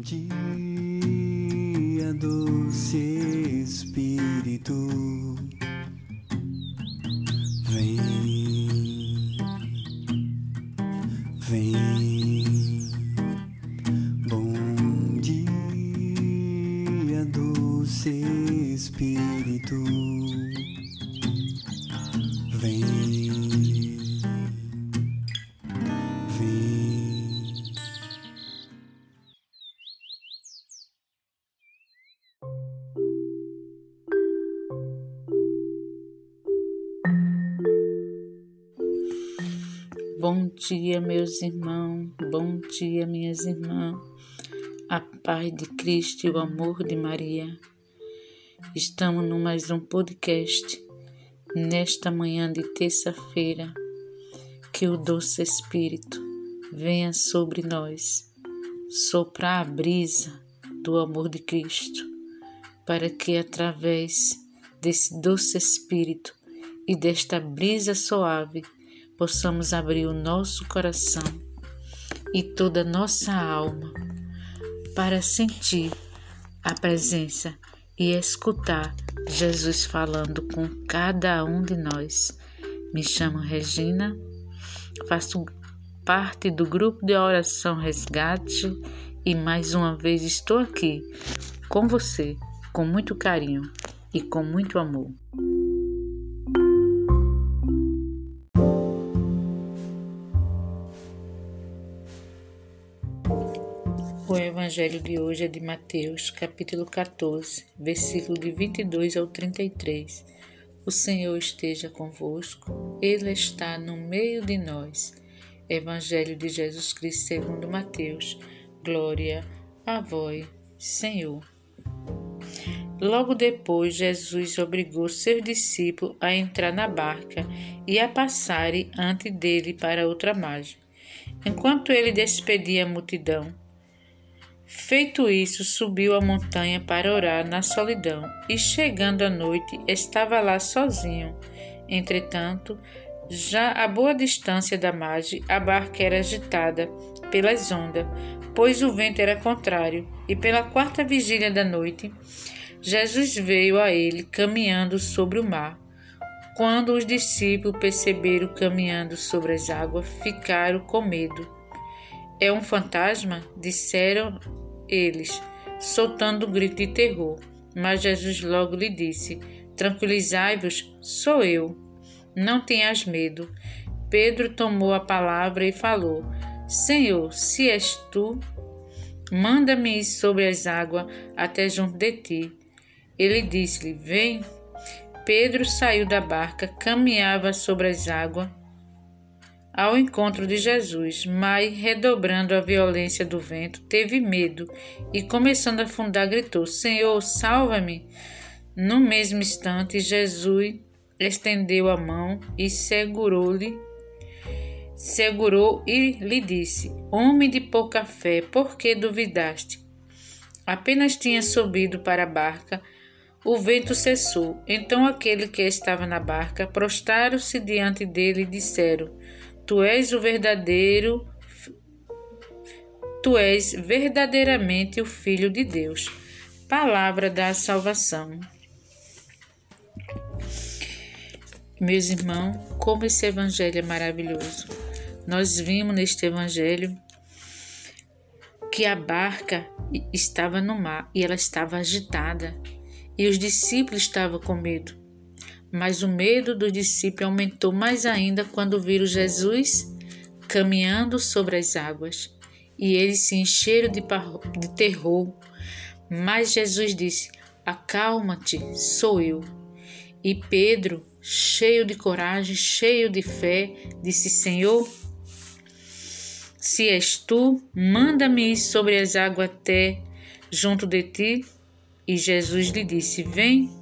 dia, doce Espírito, dia, meus irmãos, bom dia, minhas irmãs. A paz de Cristo e o amor de Maria. Estamos no mais um podcast nesta manhã de terça-feira. Que o doce Espírito venha sobre nós, soprar a brisa do amor de Cristo, para que através desse doce Espírito e desta brisa suave possamos abrir o nosso coração e toda nossa alma para sentir a presença e escutar Jesus falando com cada um de nós. Me chamo Regina, faço parte do grupo de oração Resgate e mais uma vez estou aqui com você, com muito carinho e com muito amor. Evangelho de hoje é de Mateus, capítulo 14, versículo de 22 ao 33. O Senhor esteja convosco, Ele está no meio de nós. Evangelho de Jesus Cristo segundo Mateus. Glória a vós, Senhor. Logo depois, Jesus obrigou seus discípulos a entrar na barca e a passarem ante dele para outra margem. Enquanto ele despedia a multidão, Feito isso, subiu a montanha para orar na solidão, e chegando à noite, estava lá sozinho. Entretanto, já a boa distância da margem, a barca era agitada pelas ondas, pois o vento era contrário, e pela quarta vigília da noite, Jesus veio a ele caminhando sobre o mar. Quando os discípulos perceberam caminhando sobre as águas, ficaram com medo. É um fantasma? disseram eles, soltando um grito de terror. Mas Jesus logo lhe disse: Tranquilizai-vos, sou eu. Não tenhas medo. Pedro tomou a palavra e falou: Senhor, se és tu, manda-me ir sobre as águas até junto de ti. Ele disse-lhe: Vem. Pedro saiu da barca, caminhava sobre as águas ao encontro de Jesus, mas, redobrando a violência do vento, teve medo e, começando a afundar, gritou: Senhor, salva-me! No mesmo instante, Jesus estendeu a mão e segurou-lhe. Segurou e lhe disse: Homem de pouca fé, por que duvidaste? Apenas tinha subido para a barca, o vento cessou. Então aquele que estava na barca prostraram-se diante dele e disseram: Tu és o verdadeiro, tu és verdadeiramente o Filho de Deus. Palavra da salvação. Meus irmãos, como esse evangelho é maravilhoso. Nós vimos neste evangelho que a barca estava no mar e ela estava agitada e os discípulos estavam com medo. Mas o medo dos discípulos aumentou mais ainda quando viram Jesus caminhando sobre as águas. E eles se encheram de, de terror. Mas Jesus disse: Acalma-te, sou eu. E Pedro, cheio de coragem, cheio de fé, disse: Senhor, se és tu, manda-me ir sobre as águas até junto de ti. E Jesus lhe disse: Vem.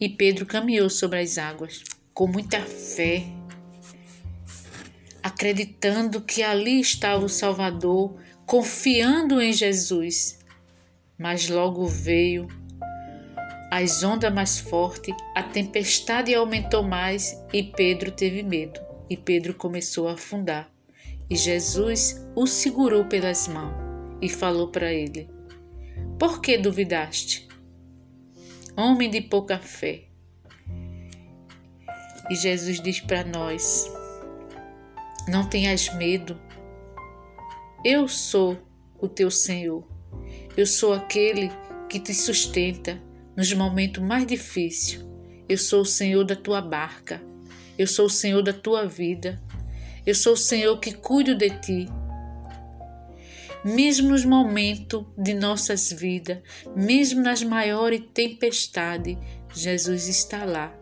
E Pedro caminhou sobre as águas com muita fé, acreditando que ali estava o Salvador, confiando em Jesus. Mas logo veio as ondas mais fortes, a tempestade aumentou mais e Pedro teve medo. E Pedro começou a afundar. E Jesus o segurou pelas mãos e falou para ele: Por que duvidaste? Homem de pouca fé. E Jesus diz para nós: Não tenhas medo. Eu sou o teu Senhor. Eu sou aquele que te sustenta nos momentos mais difíceis. Eu sou o Senhor da tua barca. Eu sou o Senhor da tua vida. Eu sou o Senhor que cuido de ti. Mesmo nos momentos de nossas vidas, mesmo nas maiores tempestades, Jesus está lá.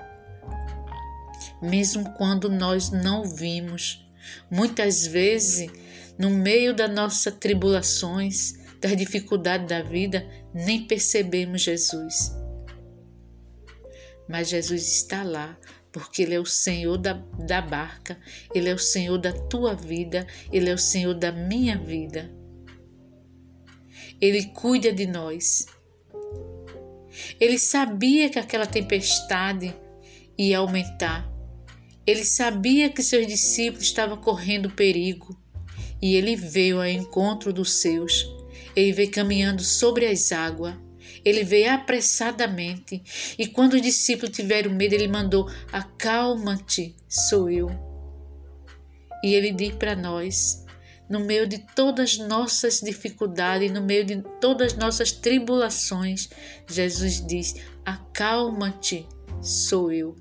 Mesmo quando nós não vimos, muitas vezes, no meio das nossas tribulações, das dificuldades da vida, nem percebemos Jesus. Mas Jesus está lá porque Ele é o Senhor da, da barca, Ele é o Senhor da tua vida, Ele é o Senhor da minha vida. Ele cuida de nós. Ele sabia que aquela tempestade ia aumentar. Ele sabia que seus discípulos estavam correndo perigo e ele veio ao encontro dos seus. Ele veio caminhando sobre as águas ele veio apressadamente e quando os discípulos tiveram medo, ele mandou: Acalma-te, sou eu. E ele diz para nós, no meio de todas as nossas dificuldades, no meio de todas as nossas tribulações, Jesus diz: Acalma-te, sou eu.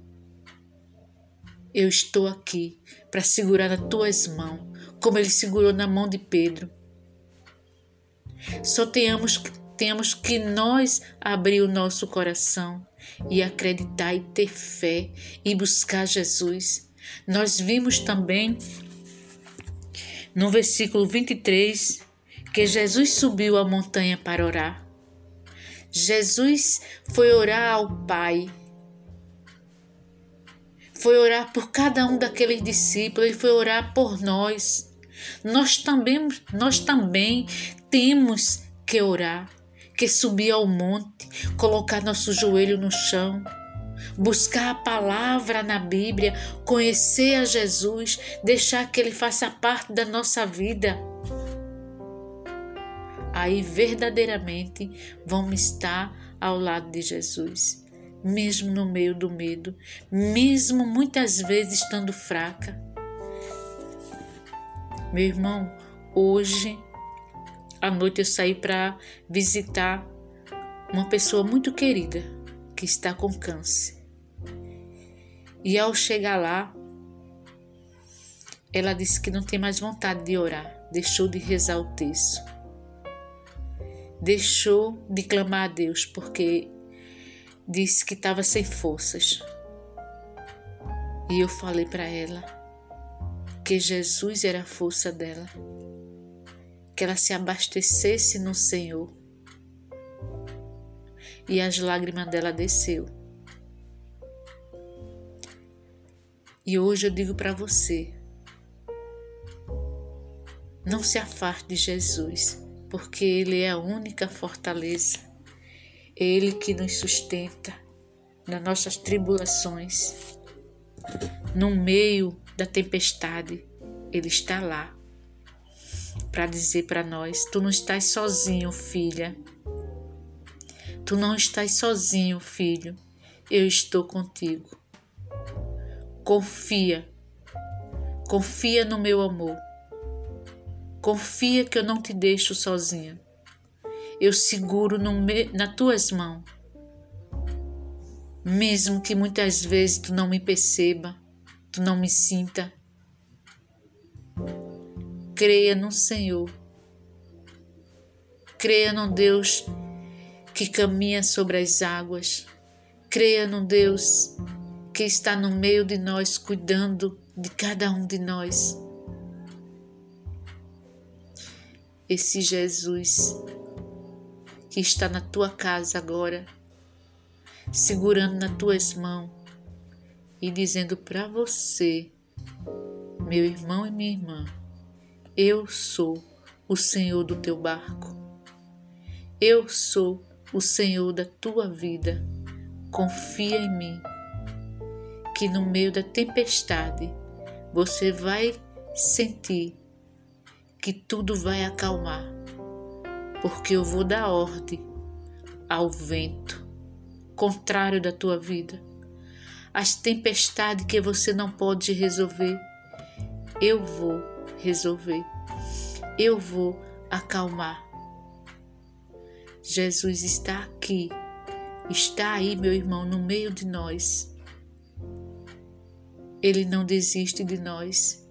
Eu estou aqui para segurar nas tuas mãos, como ele segurou na mão de Pedro. Só tenhamos temos que nós abrir o nosso coração e acreditar e ter fé e buscar Jesus. Nós vimos também no versículo 23 que Jesus subiu a montanha para orar. Jesus foi orar ao Pai. Foi orar por cada um daqueles discípulos, ele foi orar por nós. Nós também, nós também temos que orar que subir ao monte, colocar nosso joelho no chão, buscar a palavra na Bíblia, conhecer a Jesus, deixar que Ele faça parte da nossa vida. Aí verdadeiramente vamos estar ao lado de Jesus, mesmo no meio do medo, mesmo muitas vezes estando fraca. Meu irmão, hoje à noite eu saí para visitar uma pessoa muito querida que está com câncer. E ao chegar lá, ela disse que não tem mais vontade de orar, deixou de rezar o texto, deixou de clamar a Deus porque disse que estava sem forças. E eu falei para ela que Jesus era a força dela que ela se abastecesse no Senhor. E as lágrimas dela desceu. E hoje eu digo para você: não se afaste de Jesus, porque Ele é a única fortaleza. Ele que nos sustenta nas nossas tribulações. No meio da tempestade, Ele está lá para dizer para nós: Tu não estás sozinho, filha. Tu não estás sozinho, filho. Eu estou contigo. Confia. Confia no meu amor. Confia que eu não te deixo sozinha. Eu seguro no me, nas tuas mãos. Mesmo que muitas vezes tu não me perceba, tu não me sinta, Creia no Senhor. Creia no Deus que caminha sobre as águas. Creia no Deus que está no meio de nós, cuidando de cada um de nós. Esse Jesus que está na tua casa agora, segurando nas tuas mãos e dizendo para você, meu irmão e minha irmã, eu sou o Senhor do teu barco. Eu sou o Senhor da tua vida. Confia em mim, que no meio da tempestade você vai sentir que tudo vai acalmar, porque eu vou dar ordem ao vento contrário da tua vida, as tempestades que você não pode resolver, eu vou resolver, eu vou acalmar. Jesus está aqui, está aí, meu irmão, no meio de nós. Ele não desiste de nós.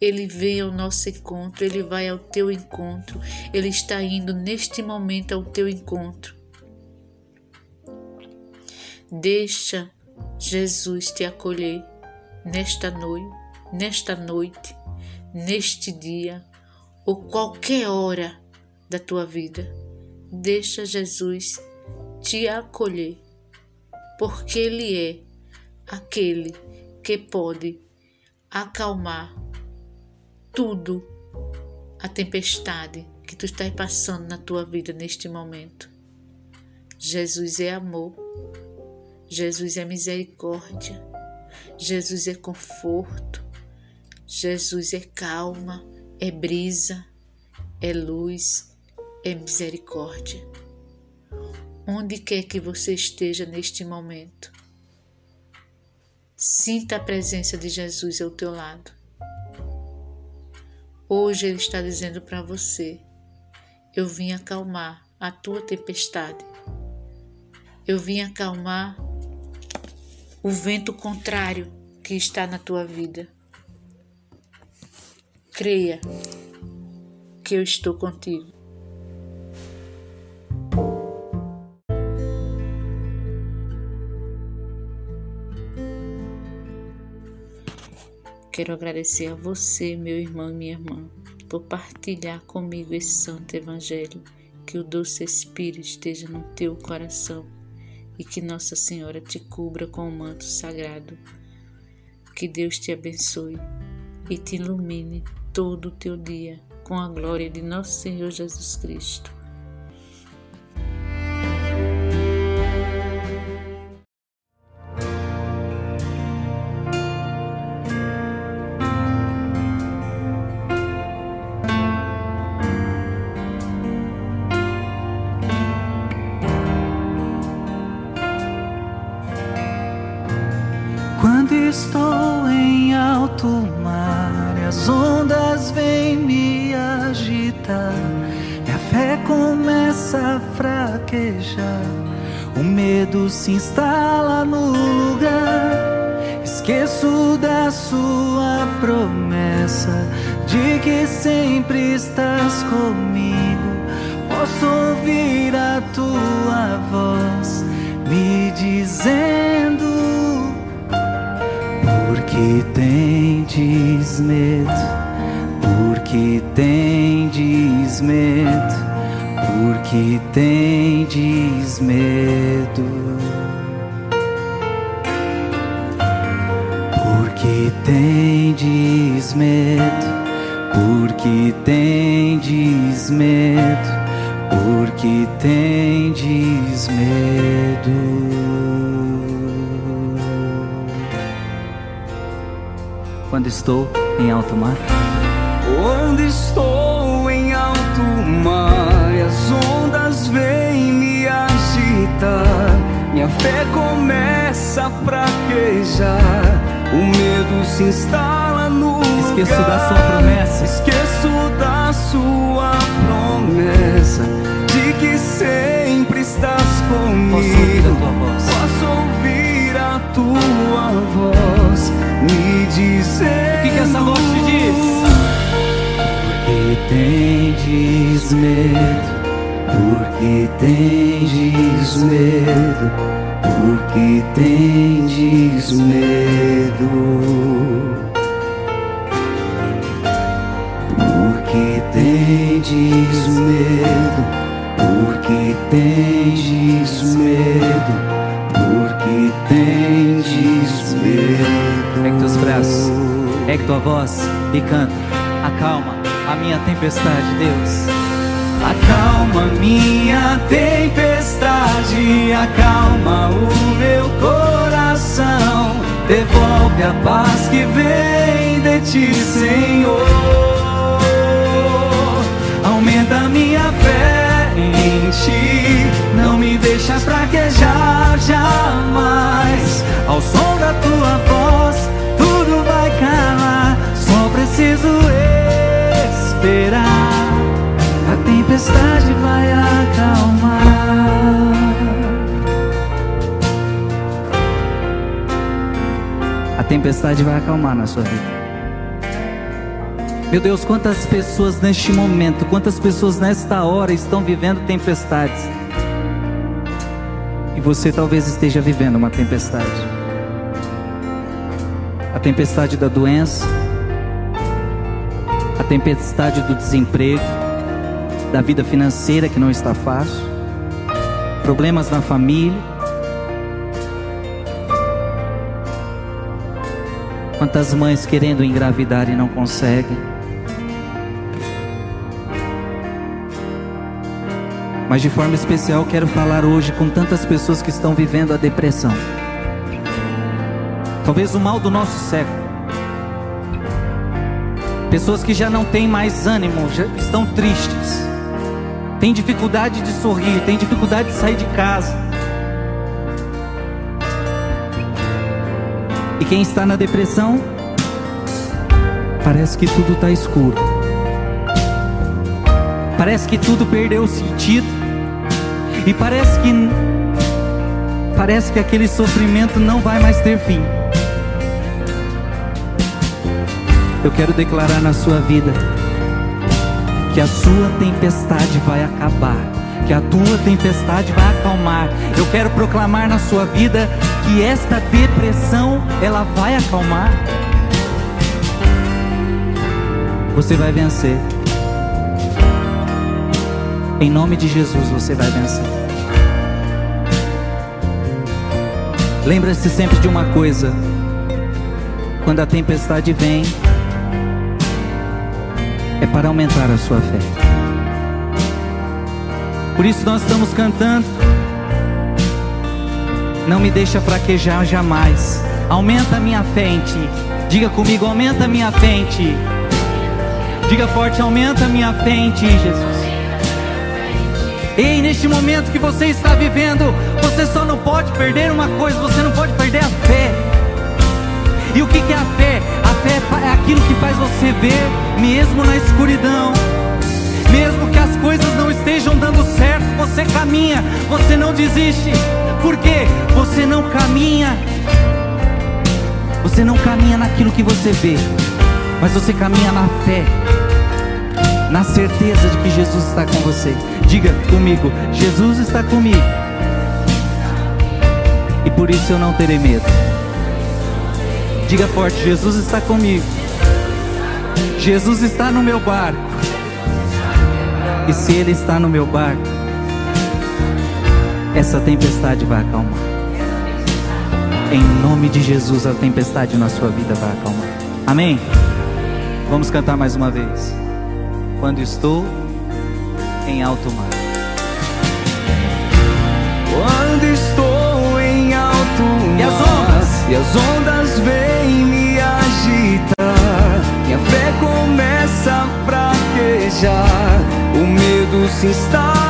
Ele vem ao nosso encontro, ele vai ao teu encontro, ele está indo neste momento ao teu encontro. Deixa Jesus te acolher nesta noite, nesta noite, neste dia ou qualquer hora da tua vida. Deixa Jesus te acolher, porque Ele é aquele que pode acalmar tudo a tempestade que tu estás passando na tua vida neste momento. Jesus é amor, Jesus é misericórdia, Jesus é conforto, Jesus é calma, é brisa, é luz, é misericórdia. Onde quer que você esteja neste momento, sinta a presença de Jesus ao teu lado. Hoje Ele está dizendo para você: Eu vim acalmar a tua tempestade. Eu vim acalmar o vento contrário que está na tua vida. Creia que eu estou contigo. Quero agradecer a você, meu irmão e minha irmã, por partilhar comigo esse santo evangelho. Que o doce Espírito esteja no teu coração e que Nossa Senhora te cubra com o manto sagrado. Que Deus te abençoe e te ilumine todo o teu dia com a glória de nosso Senhor Jesus Cristo. Estou em alto mar e as ondas vêm me agitar. Minha fé começa a fraquejar, o medo se instala no lugar. Esqueço da sua promessa de que sempre estás comigo. Posso ouvir a tua voz me dizendo que tendes medo? Porque tendes medo? Porque tendes medo? Porque tendes medo? Porque tendes medo? Porque tendes medo? Quando estou em alto mar? Quando estou em alto mar as ondas vêm me agitar, minha fé começa a fraquejar, o medo se instala no Esqueço lugar. da sua promessa. Esqueço da sua promessa de que sempre estás comigo. Posso dizer. O que, que essa voz te diz? Porque tendes medo, porque tendes medo, porque tendes medo. Porque tendes medo, porque tendes medo, porque tendes medo. Ergue teus braços, ergue tua voz e canta. Acalma a minha tempestade, Deus. Acalma minha tempestade, acalma o meu coração. Devolve a paz que vem de ti, Senhor. Aumenta minha fé, ti. Não me deixa fraquejar jamais. Ao som da tua voz, preciso esperar. A tempestade vai acalmar. A tempestade vai acalmar na sua vida. Meu Deus, quantas pessoas neste momento, quantas pessoas nesta hora estão vivendo tempestades. E você talvez esteja vivendo uma tempestade. A tempestade da doença, tempestade do desemprego, da vida financeira que não está fácil, problemas na família. Quantas mães querendo engravidar e não conseguem. Mas de forma especial quero falar hoje com tantas pessoas que estão vivendo a depressão. Talvez o mal do nosso século. Pessoas que já não têm mais ânimo, já estão tristes. Têm dificuldade de sorrir, têm dificuldade de sair de casa. E quem está na depressão, parece que tudo está escuro. Parece que tudo perdeu sentido. E parece que parece que aquele sofrimento não vai mais ter fim. Eu quero declarar na sua vida que a sua tempestade vai acabar, que a tua tempestade vai acalmar. Eu quero proclamar na sua vida que esta depressão ela vai acalmar. Você vai vencer. Em nome de Jesus você vai vencer. Lembre-se sempre de uma coisa: quando a tempestade vem, é para aumentar a sua fé. Por isso nós estamos cantando. Não me deixa fraquejar jamais. Aumenta a minha fé em ti. Diga comigo, aumenta a minha fé em ti. Diga forte, aumenta a minha fé em ti, Jesus. Ei, neste momento que você está vivendo, você só não pode perder uma coisa, você não pode perder a fé. E o que é a fé? A fé é aquilo que faz você ver, mesmo na escuridão, mesmo que as coisas não estejam dando certo, você caminha, você não desiste. Por quê? Você não caminha, você não caminha naquilo que você vê, mas você caminha na fé, na certeza de que Jesus está com você. Diga comigo: Jesus está comigo. E por isso eu não terei medo. Diga forte: Jesus está comigo. Jesus está no meu barco. E se Ele está no meu barco, essa tempestade vai acalmar. Em nome de Jesus, a tempestade na sua vida vai acalmar. Amém? Vamos cantar mais uma vez. Quando estou em alto mar. Quando estou em alto mar e as ondas, as ondas vêm me agitar, minha fé começa a fraquejar, o medo se instala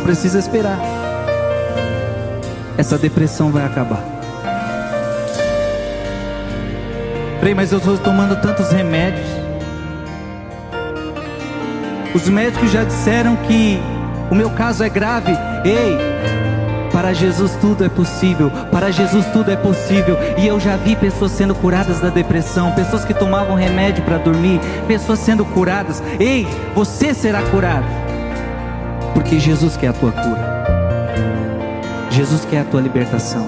precisa esperar. Essa depressão vai acabar. Frei, mas eu estou tomando tantos remédios. Os médicos já disseram que o meu caso é grave. Ei, para Jesus tudo é possível. Para Jesus tudo é possível. E eu já vi pessoas sendo curadas da depressão, pessoas que tomavam remédio para dormir, pessoas sendo curadas. Ei, você será curado. Porque Jesus quer a tua cura. Jesus quer a tua libertação.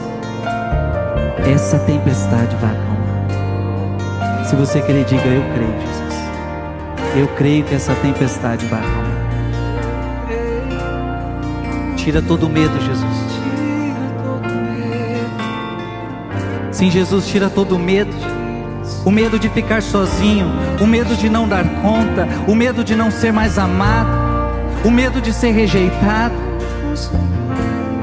Essa tempestade vai acalmar. Se você querer, diga: Eu creio, Jesus. Eu creio que essa tempestade vai acalmar. Tira todo o medo, Jesus. Sim, Jesus, tira todo o medo. O medo de ficar sozinho, o medo de não dar conta, o medo de não ser mais amado, o medo de ser rejeitado.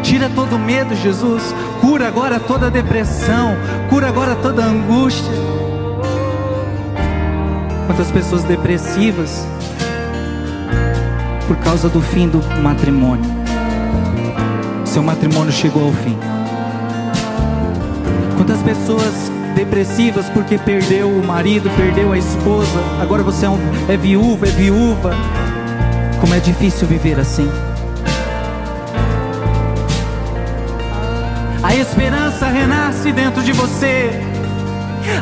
Tira todo o medo, Jesus. Cura agora toda a depressão, cura agora toda a angústia. Quantas pessoas depressivas por causa do fim do matrimônio. Seu matrimônio chegou ao fim. Quantas pessoas depressivas porque perdeu o marido, perdeu a esposa, agora você é, um, é viúva, é viúva. Como é difícil viver assim. A esperança renasce dentro de você.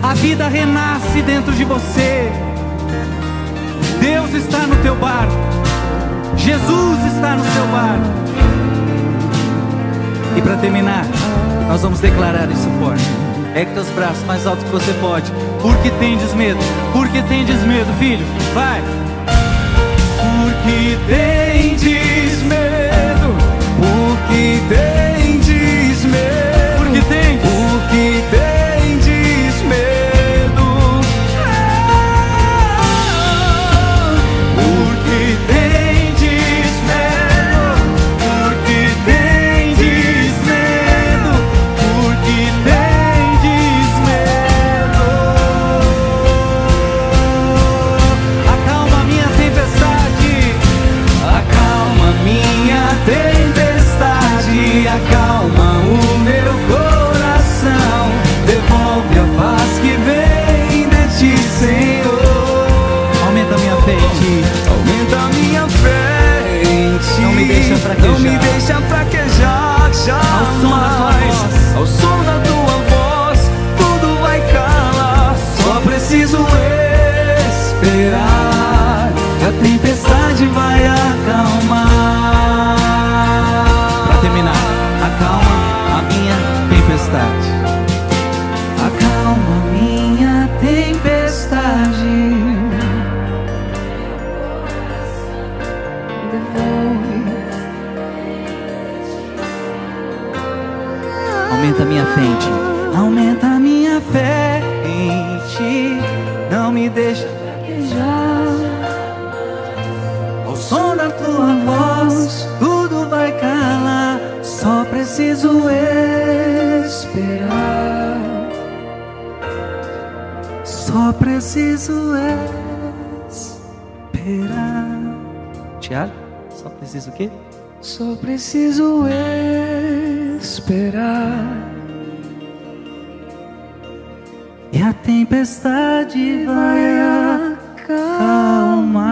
A vida renasce dentro de você. Deus está no teu barco. Jesus está no seu barco. E para terminar, nós vamos declarar isso forte. Ergue teus braços mais alto que você pode. Porque tendes medo? Porque tendes medo, filho? Vai. Porque tendes medo? Porque tendes Aumenta a minha fé em ti. Aumenta a minha ti. Não me deixa fraquejar. Não me deixa fraquejar jamais. Ao som da tua preciso esperar. Só preciso esperar. Tiago, só preciso o quê? Só preciso esperar. E a tempestade vai acalmar.